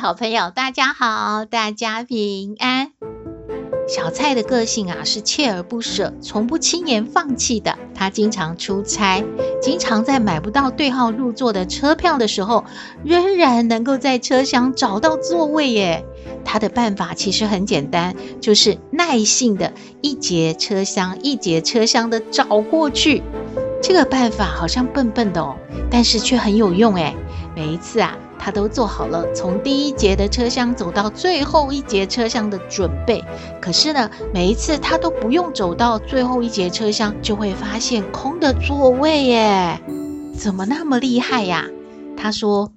好朋友，大家好，大家平安。小蔡的个性啊，是锲而不舍，从不轻言放弃的。他经常出差，经常在买不到对号入座的车票的时候，仍然能够在车厢找到座位耶。他的办法其实很简单，就是耐性的一节车厢一节车厢的找过去。这个办法好像笨笨的哦，但是却很有用诶。每一次啊。他都做好了从第一节的车厢走到最后一节车厢的准备，可是呢，每一次他都不用走到最后一节车厢，就会发现空的座位耶，怎么那么厉害呀？他说：“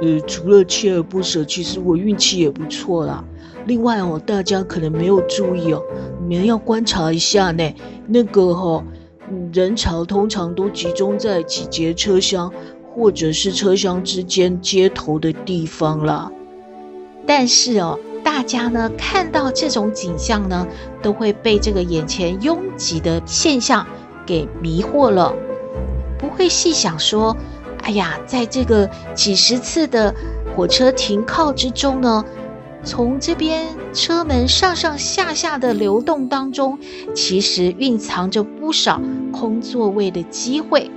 呃，除了锲而不舍，其实我运气也不错啦。另外哦，大家可能没有注意哦，你们要观察一下呢。那个哦，人潮通常都集中在几节车厢。”或者是车厢之间接头的地方了，但是哦，大家呢看到这种景象呢，都会被这个眼前拥挤的现象给迷惑了，不会细想说，哎呀，在这个几十次的火车停靠之中呢，从这边车门上上下下的流动当中，其实蕴藏着不少空座位的机会。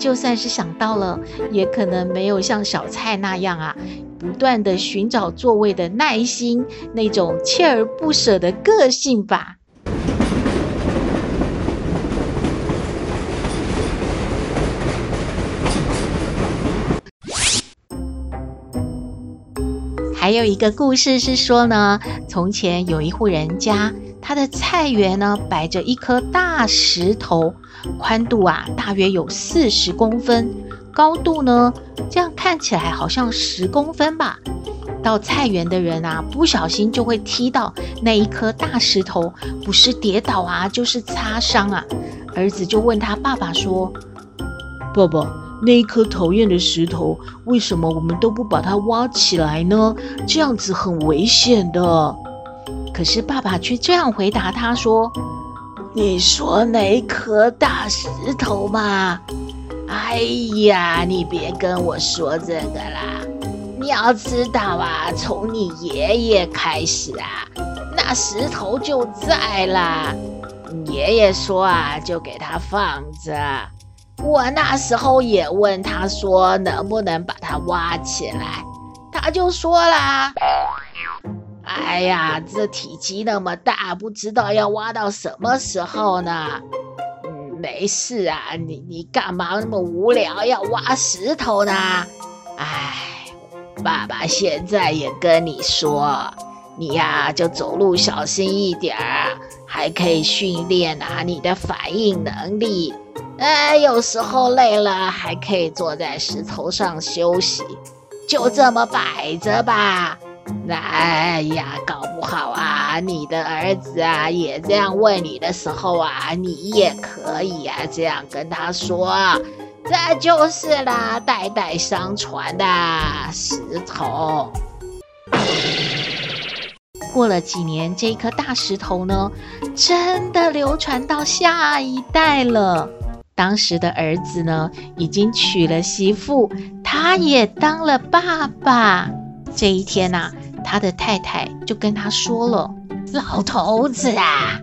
就算是想到了，也可能没有像小蔡那样啊，不断的寻找座位的耐心，那种锲而不舍的个性吧。还有一个故事是说呢，从前有一户人家，他的菜园呢摆着一颗大石头。宽度啊，大约有四十公分，高度呢，这样看起来好像十公分吧。到菜园的人啊，不小心就会踢到那一颗大石头，不是跌倒啊，就是擦伤啊。儿子就问他爸爸说：“爸爸，那一颗讨厌的石头，为什么我们都不把它挖起来呢？这样子很危险的。”可是爸爸却这样回答他说。你说哪颗大石头嘛？哎呀，你别跟我说这个啦！你要知道啊，从你爷爷开始啊，那石头就在啦。爷爷说啊，就给他放着。我那时候也问他说，能不能把它挖起来，他就说啦。哎呀，这体积那么大，不知道要挖到什么时候呢？嗯，没事啊，你你干嘛那么无聊要挖石头呢？哎，爸爸现在也跟你说，你呀就走路小心一点儿，还可以训练啊你的反应能力。哎，有时候累了还可以坐在石头上休息，就这么摆着吧。哎呀，搞不好啊，你的儿子啊也这样问你的时候啊，你也可以啊这样跟他说，这就是啦，代代相传的石头。过了几年，这颗大石头呢，真的流传到下一代了。当时的儿子呢，已经娶了媳妇，他也当了爸爸。这一天呐、他的太太就跟他说了：“老头子啊，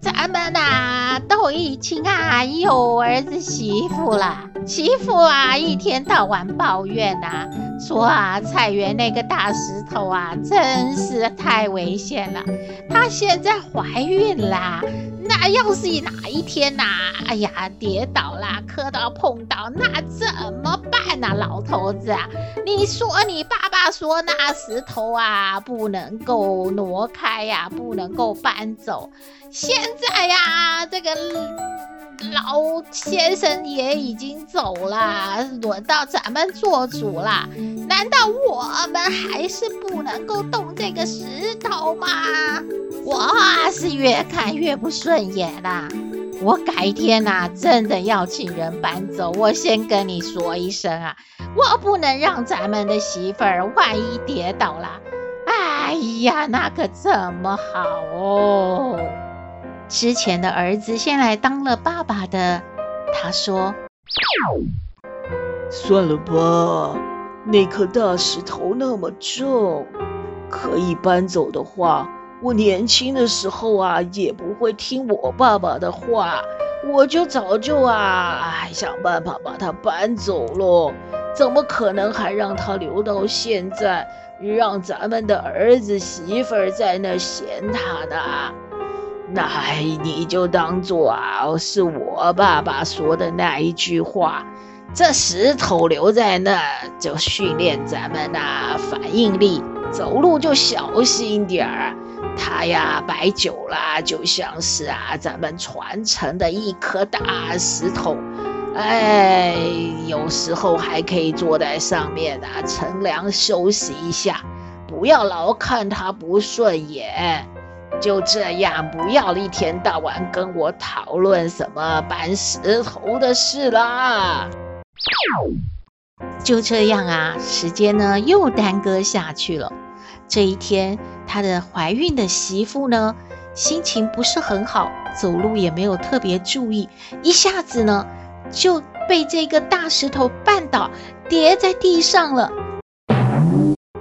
咱们呐、都已经啊有儿子媳妇了。媳妇啊一天到晚抱怨呐、说啊菜园那个大石头啊真是太危险了。她现在怀孕啦。”那要是哪一天呐、啊，哎呀，跌倒啦，磕到碰到，那怎么办呢、老头子啊，你说你爸爸说那石头啊不能够挪开呀、不能够搬走。现在呀，这个老先生也已经走了，轮到咱们做主了。难道我们还是不能够动这个石头吗？我是越看越不顺眼啦。我改天呐、真的要请人搬走。我先跟你说一声啊，我不能让咱们的媳妇儿万一跌倒了，哎呀，那可怎么好哦？之前的儿子先来当了爸爸的，他说：“算了吧，那颗大石头那么重，可以搬走的话。”我年轻的时候啊，也不会听我爸爸的话，我就早就啊，想办法把它搬走了。怎么可能还让它留到现在，让咱们的儿子媳妇儿在那嫌它呢？那你就当做啊，是我爸爸说的那一句话。这石头留在那，就训练咱们呐、反应力，走路就小心点儿。它呀，摆久了就像是啊，咱们传承的一颗大石头，哎，有时候还可以坐在上面啊，乘凉休息一下，不要老看它不顺眼。就这样，不要一天到晚跟我讨论什么搬石头的事啦。就这样啊，时间呢又耽搁下去了。这一天，她的怀孕的媳妇呢，心情不是很好，走路也没有特别注意，一下子呢就被这个大石头绊倒，跌在地上了。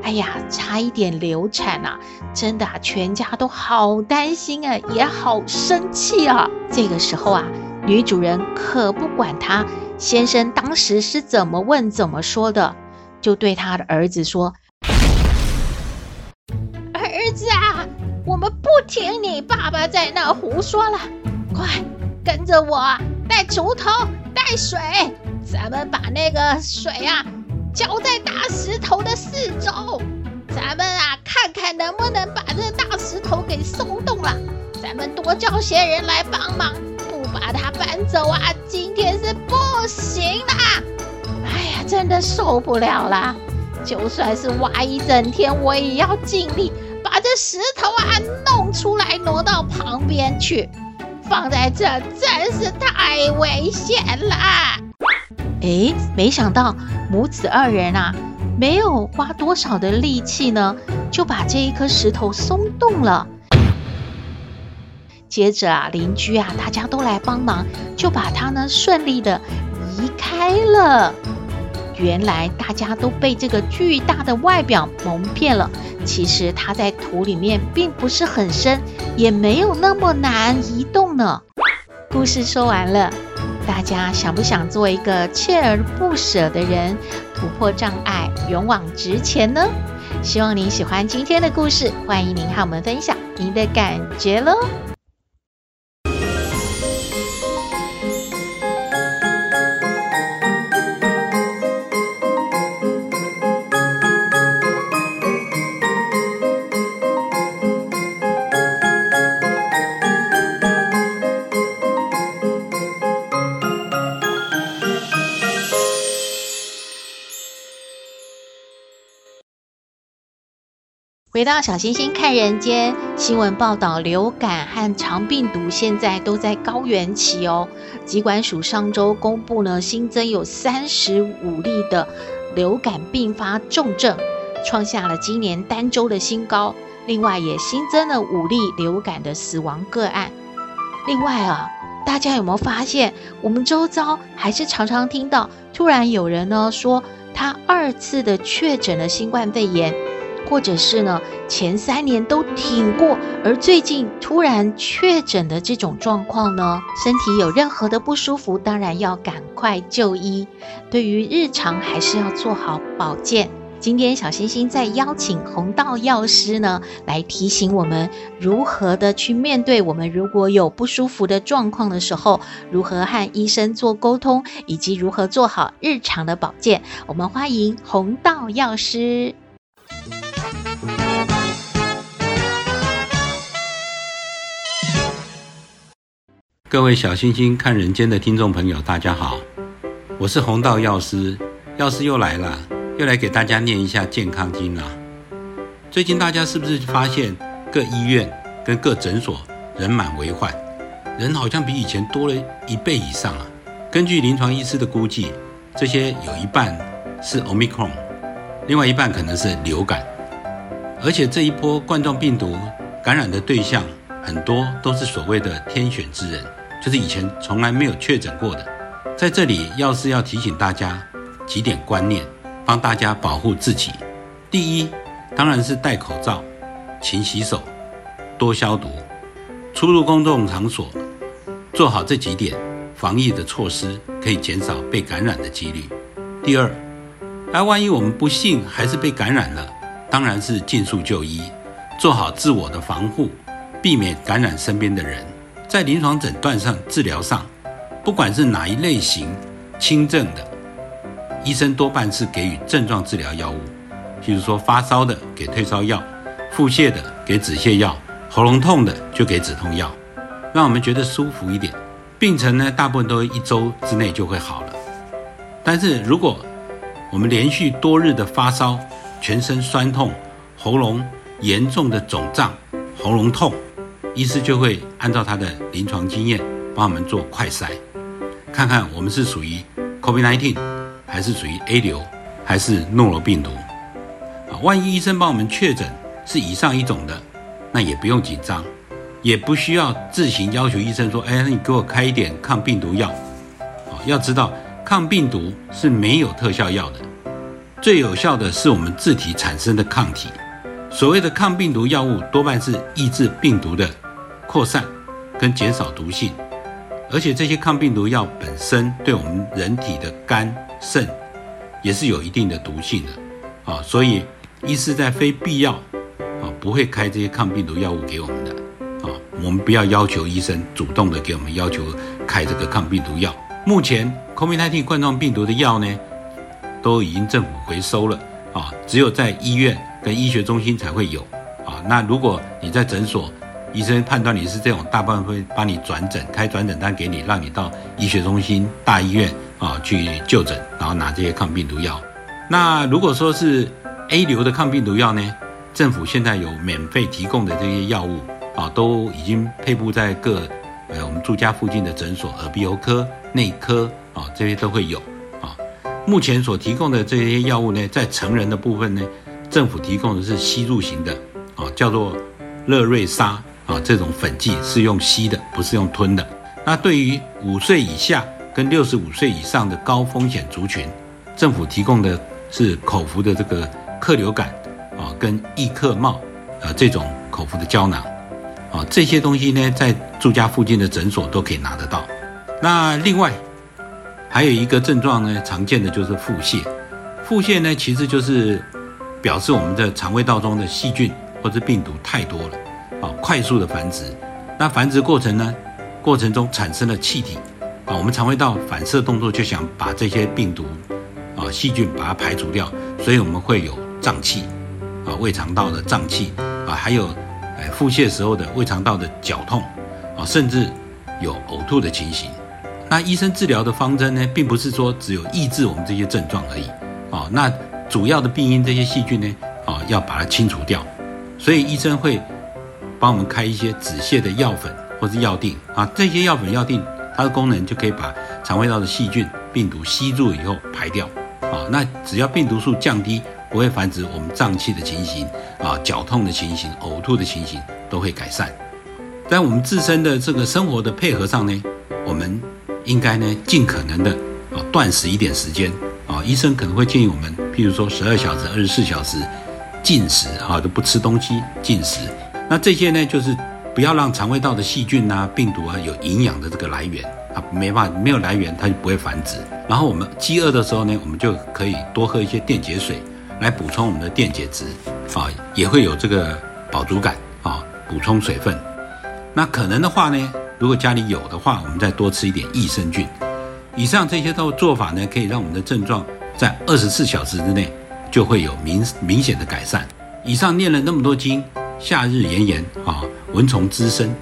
哎呀，差一点流产啊！真的啊，全家都好担心啊，也好生气啊。这个时候啊，女主人可不管她先生当时是怎么问怎么说的，就对她的儿子说。儿子啊，我们不听你爸爸在那胡说了，快跟着我，带锄头，带水，咱们把那个水啊浇在大石头的四周，咱们啊看看能不能把这大石头给松动了。咱们多叫些人来帮忙，不把它搬走啊，今天是不行的。哎呀，真的受不了了，就算是挖一整天，我也要尽力。把这石头啊弄出来，挪到旁边去，放在这真是太危险了。哎，没想到母子二人啊，没有花多少的力气呢，就把这一颗石头松动了。接着啊，邻居啊，大家都来帮忙，就把它呢顺利的移开了。原来大家都被这个巨大的外表蒙骗了，其实它在土里面并不是很深，也没有那么难移动呢。故事说完了，大家想不想做一个锲而不舍的人，突破障碍，勇往直前呢？希望您喜欢今天的故事，欢迎您和我们分享您的感觉喽。回到小星星看人间，新闻报道，流感和肠病毒现在都在高原期哦。疾管署上周公布呢，新增有三十五例的流感并发重症，创下了今年单周的新高。另外也新增了五例流感的死亡个案。另外啊，大家有没有发现，我们周遭还是常常听到，突然有人呢说他二次的确诊了新冠肺炎。或者是呢，前三年都挺过，而最近突然确诊的这种状况呢，身体有任何的不舒服，当然要赶快就医。对于日常还是要做好保健。今天小星星在邀请红道药师呢，来提醒我们如何的去面对我们如果有不舒服的状况的时候，如何和医生做沟通，以及如何做好日常的保健。我们欢迎红道药师。各位小星星看人间的听众朋友，大家好，我是弘道药师，药师又来了。又来给大家念一下健康经啦。最近大家是不是发现各医院跟各诊所人满为患，人好像比以前多了一倍以上啊？根据临床医师的估计，这些有一半是 Omicron，另外一半可能是流感，而且这一波冠状病毒感染的对象很多都是所谓的天选之人，就是以前从来没有确诊过的。在这里，要是要提醒大家几点观念，帮大家保护自己。第一，当然是戴口罩、勤洗手、多消毒，出入公众场所做好这几点防疫的措施，可以减少被感染的几率。第二，而万一我们不幸还是被感染了，当然是尽速就医，做好自我的防护，避免感染身边的人。在临床诊断上、治疗上，不管是哪一类型，轻症的，医生多半是给予症状治疗药物。譬如说发烧的给退烧药，腹泻的给止泻药，喉咙痛的就给止痛药，让我们觉得舒服一点。病程呢，大部分都一周之内就会好了。但是如果我们连续多日的发烧、全身酸痛、喉咙严重的肿胀、喉咙痛，医师就会按照他的临床经验帮我们做快筛，看看我们是属于 COVID-19，还是属于 A 流，还是诺罗病毒。啊万一医生帮我们确诊是以上一种的，那也不用紧张，也不需要自行要求医生说：“哎，你给我开一点抗病毒药。”啊，要知道抗病毒是没有特效药的，最有效的是我们自体产生的抗体。所谓的抗病毒药物多半是抑制病毒的扩散跟减少毒性，而且这些抗病毒药本身对我们人体的肝肾也是有一定的毒性的啊，所以。医师在非必要啊，不会开这些抗病毒药物给我们的啊。我们不要要求医生主动的给我们要求开这个抗病毒药。目前 COVID-19 冠状病毒的药呢，都已经政府回收了啊，只有在医院跟医学中心才会有啊。那如果你在诊所，医生判断你是这种，大部分会帮你转诊，开转诊单给你，让你到医学中心、大医院啊去就诊，然后拿这些抗病毒药。那如果说是 A 流的抗病毒药呢，政府现在有免费提供的这些药物啊，都已经配布在各呃我们住家附近的诊所，耳鼻喉科、内科啊这些都会有啊。目前所提供的这些药物呢，在成人的部分呢，政府提供的是吸入型的啊，叫做乐瑞沙啊，这种粉剂是用吸的，不是用吞的。那对于五岁以下跟六十五岁以上的高风险族群，政府提供的是口服的这个。克流感啊，跟易克帽啊这种口服的胶囊啊，这些东西呢，在住家附近的诊所都可以拿得到。那另外还有一个症状呢，常见的就是腹泻。腹泻呢，其实就是表示我们的肠胃道中的细菌或者病毒太多了啊，快速的繁殖。那繁殖过程呢，过程中产生了气体啊，我们肠胃道反射动作就想把这些病毒啊细菌把它排除掉，所以我们会有。胀气，啊，胃肠道的胀气，啊，还有，哎，腹泻时候的胃肠道的绞痛，啊，甚至有呕吐的情形。那医生治疗的方针呢，并不是说只有抑制我们这些症状而已，啊，那主要的病因这些细菌呢，啊，要把它清除掉。所以医生会帮我们开一些止泻的药粉或是药�錠，啊，这些药粉药�錠它的功能就可以把肠胃道的细菌病毒吸入以后排掉，啊，那只要病毒数降低。不会繁殖，我们胀气的情形啊，绞痛的情形、呕吐的情形都会改善。在我们自身的这个生活的配合上呢，我们应该呢尽可能的啊断食一点时间啊。医生可能会建议我们，譬如说十二小时、二十四小时禁食啊，都不吃东西禁食。那这些呢，就是不要让肠胃道的细菌啊、病毒啊有营养的这个来源。啊没办法，没有来源，它就不会繁殖。然后我们饥饿的时候呢，我们就可以多喝一些电解水。来补充我们的电解质，啊，也会有这个饱足感，啊，补充水分。那可能的话呢，如果家里有的话，我们再多吃一点益生菌。以上这些都做法呢，可以让我们的症状在二十四小时之内就会有明明显的改善。以上念了那么多经，夏日炎炎啊，蚊虫滋生，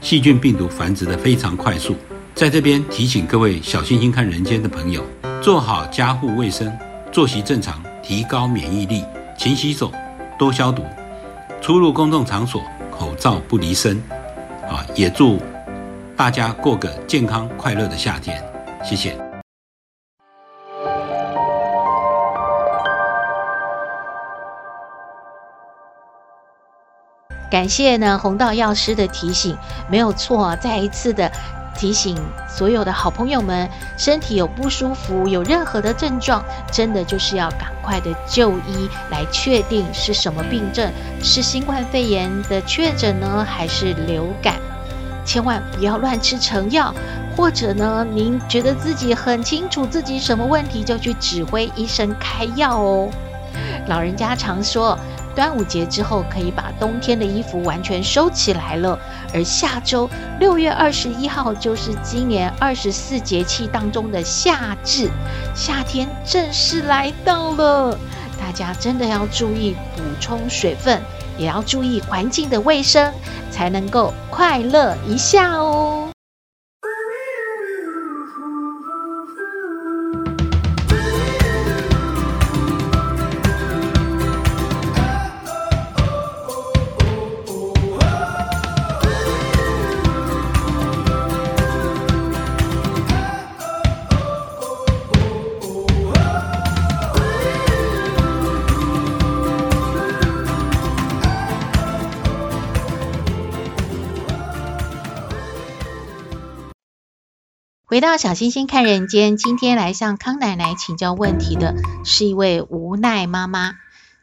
细菌病毒繁殖的非常快速。在这边提醒各位小星星看人间的朋友，做好家户卫生，作息正常。提高免疫力，勤洗手，多消毒，出入公众场所口罩不离身。啊，也祝大家过个健康快乐的夏天，谢谢。感谢呢，红道药师的提醒，没有错，再一次的。提醒所有的好朋友们，身体有不舒服，有任何的症状，真的就是要赶快的就医，来确定是什么病症，是新冠肺炎的确诊呢，还是流感？千万不要乱吃成药，或者呢，您觉得自己很清楚自己什么问题，就去指挥医生开药哦。老人家常说。端午节之后，可以把冬天的衣服完全收起来了。而下周六月二十一号，就是今年二十四节气当中的夏至，夏天正式来到了。大家真的要注意补充水分，也要注意环境的卫生，才能够快乐一下哦。回到小星星看人间，今天来向康奶奶请教问题的是一位无奈妈妈。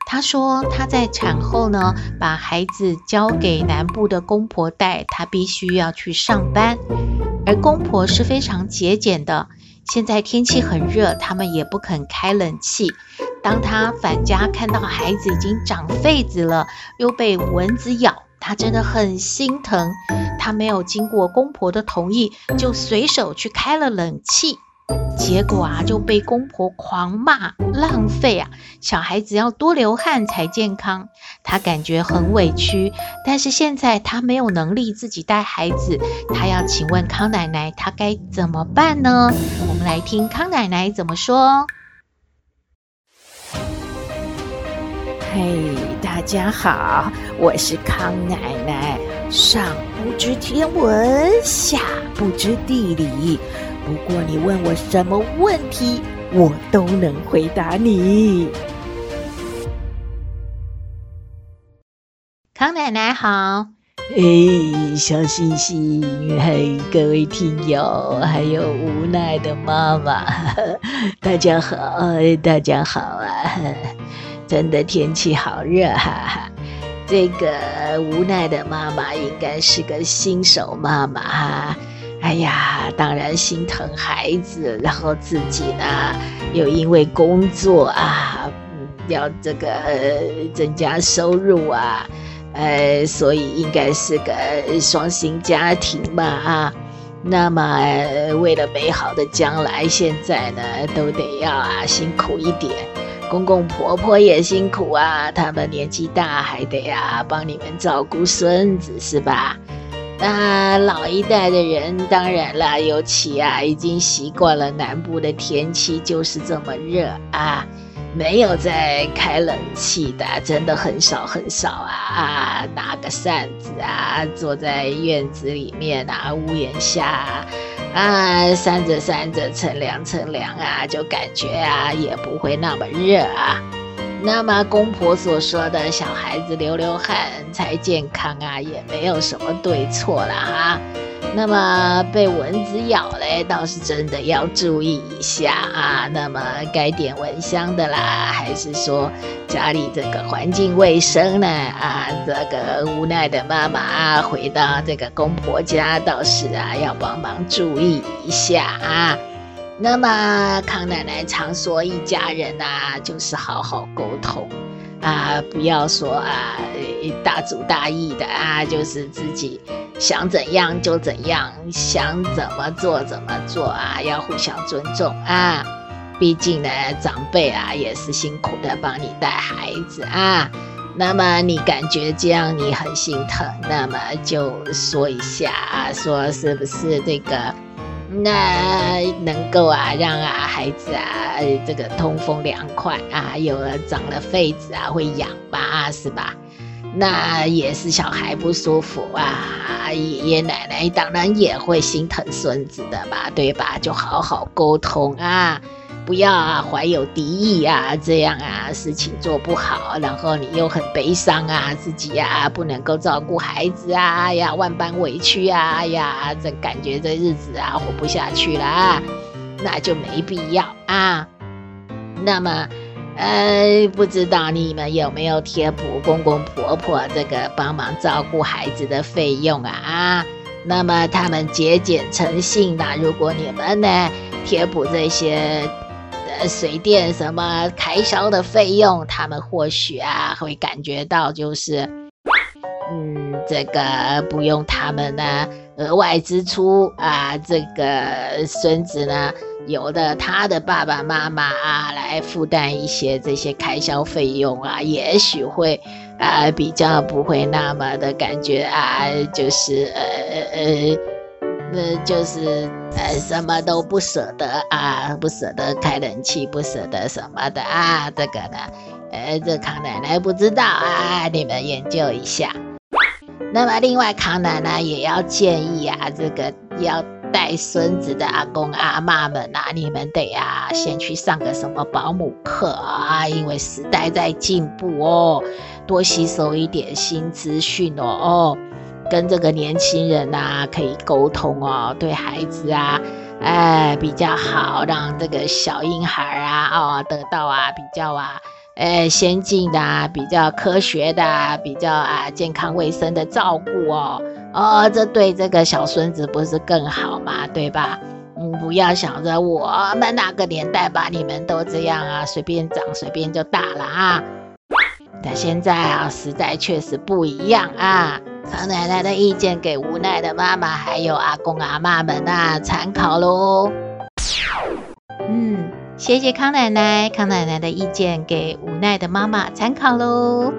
她说她在产后呢，把孩子交给南部的公婆带，她必须要去上班，而公婆是非常节俭的。现在天气很热，他们也不肯开冷气。当她返家看到孩子已经长痱子了，又被蚊子咬。他真的很心疼，他没有经过公婆的同意，就随手去开了冷气，结果啊就被公婆狂骂浪费啊！小孩子要多流汗才健康，他感觉很委屈，但是现在他没有能力自己带孩子，他要请问康奶奶，他该怎么办呢？我们来听康奶奶怎么说。嘿大家好，我是康奶奶。上不知天文，下不知地理，不过你问我什么问题，我都能回答你。康奶奶好，嘿，小星星，嘿，各位听友，还有无奈的妈妈，大家好，大家好啊。真的天气好热，哈哈！这个无奈的妈妈应该是个新手妈妈哈。哎呀，当然心疼孩子，然后自己呢又因为工作啊，要这个增加收入啊，呃，所以应该是个双薪家庭嘛啊。那么为了美好的将来，现在呢都得要啊辛苦一点。公公婆婆也辛苦啊，他们年纪大，还得啊帮你们照顾孙子，是吧？那老一代的人，当然了，尤其啊，已经习惯了南部的天气就是这么热啊。没有在开冷气的，真的很少很少啊！啊，拿个扇子啊，坐在院子里面啊，屋檐下，啊，扇着扇着，乘凉乘凉啊，就感觉啊，也不会那么热啊。那么公婆所说的小孩子流流汗才健康啊，也没有什么对错了哈。那么被蚊子咬嘞，倒是真的要注意一下啊。那么该点蚊香的啦，还是说家里这个环境卫生呢？啊，这个无奈的妈妈啊，回到这个公婆家，倒是啊要帮忙注意一下啊。那么康奶奶常说，一家人啊，就是好好沟通。啊，不要说啊，大主大意的啊，就是自己想怎样就怎样，想怎么做怎么做啊，要互相尊重啊。毕竟呢，长辈啊也是辛苦的帮你带孩子啊。那么你感觉这样你很心疼，那么就说一下啊，说是不是这个？那能够啊，让啊孩子啊，这个通风凉快啊，有了长了痱子啊，会痒吧，是吧？那也是小孩不舒服啊，爷爷奶奶当然也会心疼孙子的吧，对吧？就好好沟通啊。不要啊，怀有敌意啊，这样啊，事情做不好，然后你又很悲伤啊，自己呀、啊、不能够照顾孩子啊，哎呀，万般委屈啊，哎呀，这感觉这日子啊活不下去了啊，那就没必要啊。那么，呃，不知道你们有没有贴补公公婆婆这个帮忙照顾孩子的费用啊？啊，那么他们节俭诚信的，如果你们呢贴补这些。呃水电什么开销的费用，他们或许啊会感觉到就是，嗯，这个不用他们呢额外支出啊，这个孙子呢有的他的爸爸妈妈啊来负担一些这些开销费用啊，也许会啊比较不会那么的感觉啊，就是呃呃。呃，就是呃，什么都不舍得啊，不舍得开冷气，不舍得什么的啊，这个呢，呃，这康奶奶不知道啊，你们研究一下。那么，另外康奶奶也要建议啊，这个要带孙子的阿公阿妈们啊，你们得啊，先去上个什么保姆课啊，因为时代在进步哦，多吸收一点新资讯哦哦。跟这个年轻人呐，可以沟通哦，对孩子啊，哎，比较好，让这个小婴孩啊，哦，得到啊比较啊，哎，先进的啊，比较科学的啊，比较啊健康卫生的照顾哦，哦，这对这个小孙子不是更好吗？对吧？嗯，不要想着我们那个年代吧你们都这样啊，随便长随便就大了啊。但现在啊，时代确实不一样啊。康奶奶的意见给无奈的妈妈还有阿公阿妈们啊参考喽。嗯，谢谢康奶奶，康奶奶的意见给无奈的妈妈参考喽。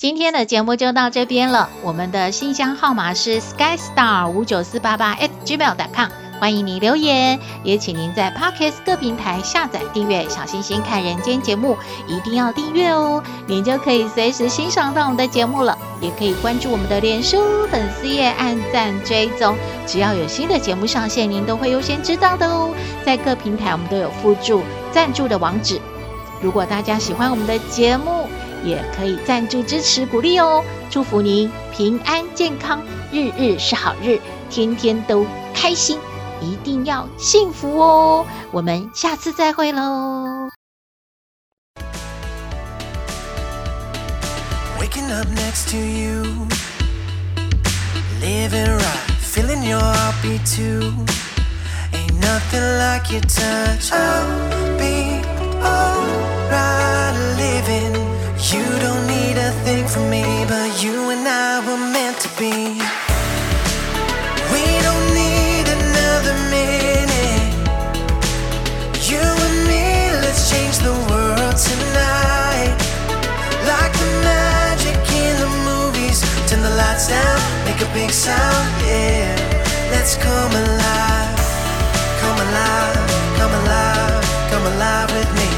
今天的节目就到这边了。我们的信箱号码是 skystar 五九四八八 at gmail.com，欢迎你留言，也请您在 Podcast 各平台下载订阅《小星星看人间》节目，一定要订阅哦，您就可以随时欣赏到我们的节目了。也可以关注我们的脸书粉丝页，按赞追踪，只要有新的节目上线，您都会优先知道的哦。在各平台我们都有附注赞助的网址，如果大家喜欢我们的节目，也可以赞助支持鼓励哦，祝福您平安健康，日日是好日，天天都开心，一定要幸福哦！我们下次再会喽。You don't need a thing from me, but you and I were meant to be. We don't need another minute. You and me, let's change the world tonight. Like the magic in the movies. Turn the lights down, make a big sound, yeah. Let's come alive, come alive, come alive, come alive with me.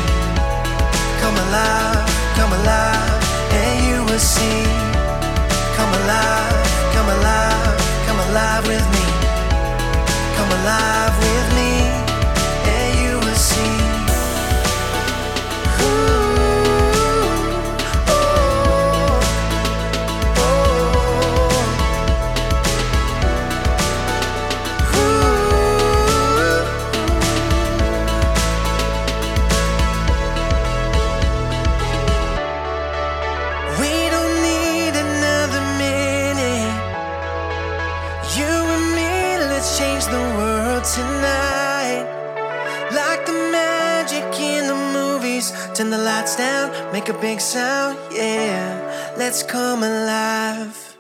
Come alive come alive, Come alive, come alive, come alive with me. Come alive with me, Make a big sound, yeah. Let's come alive.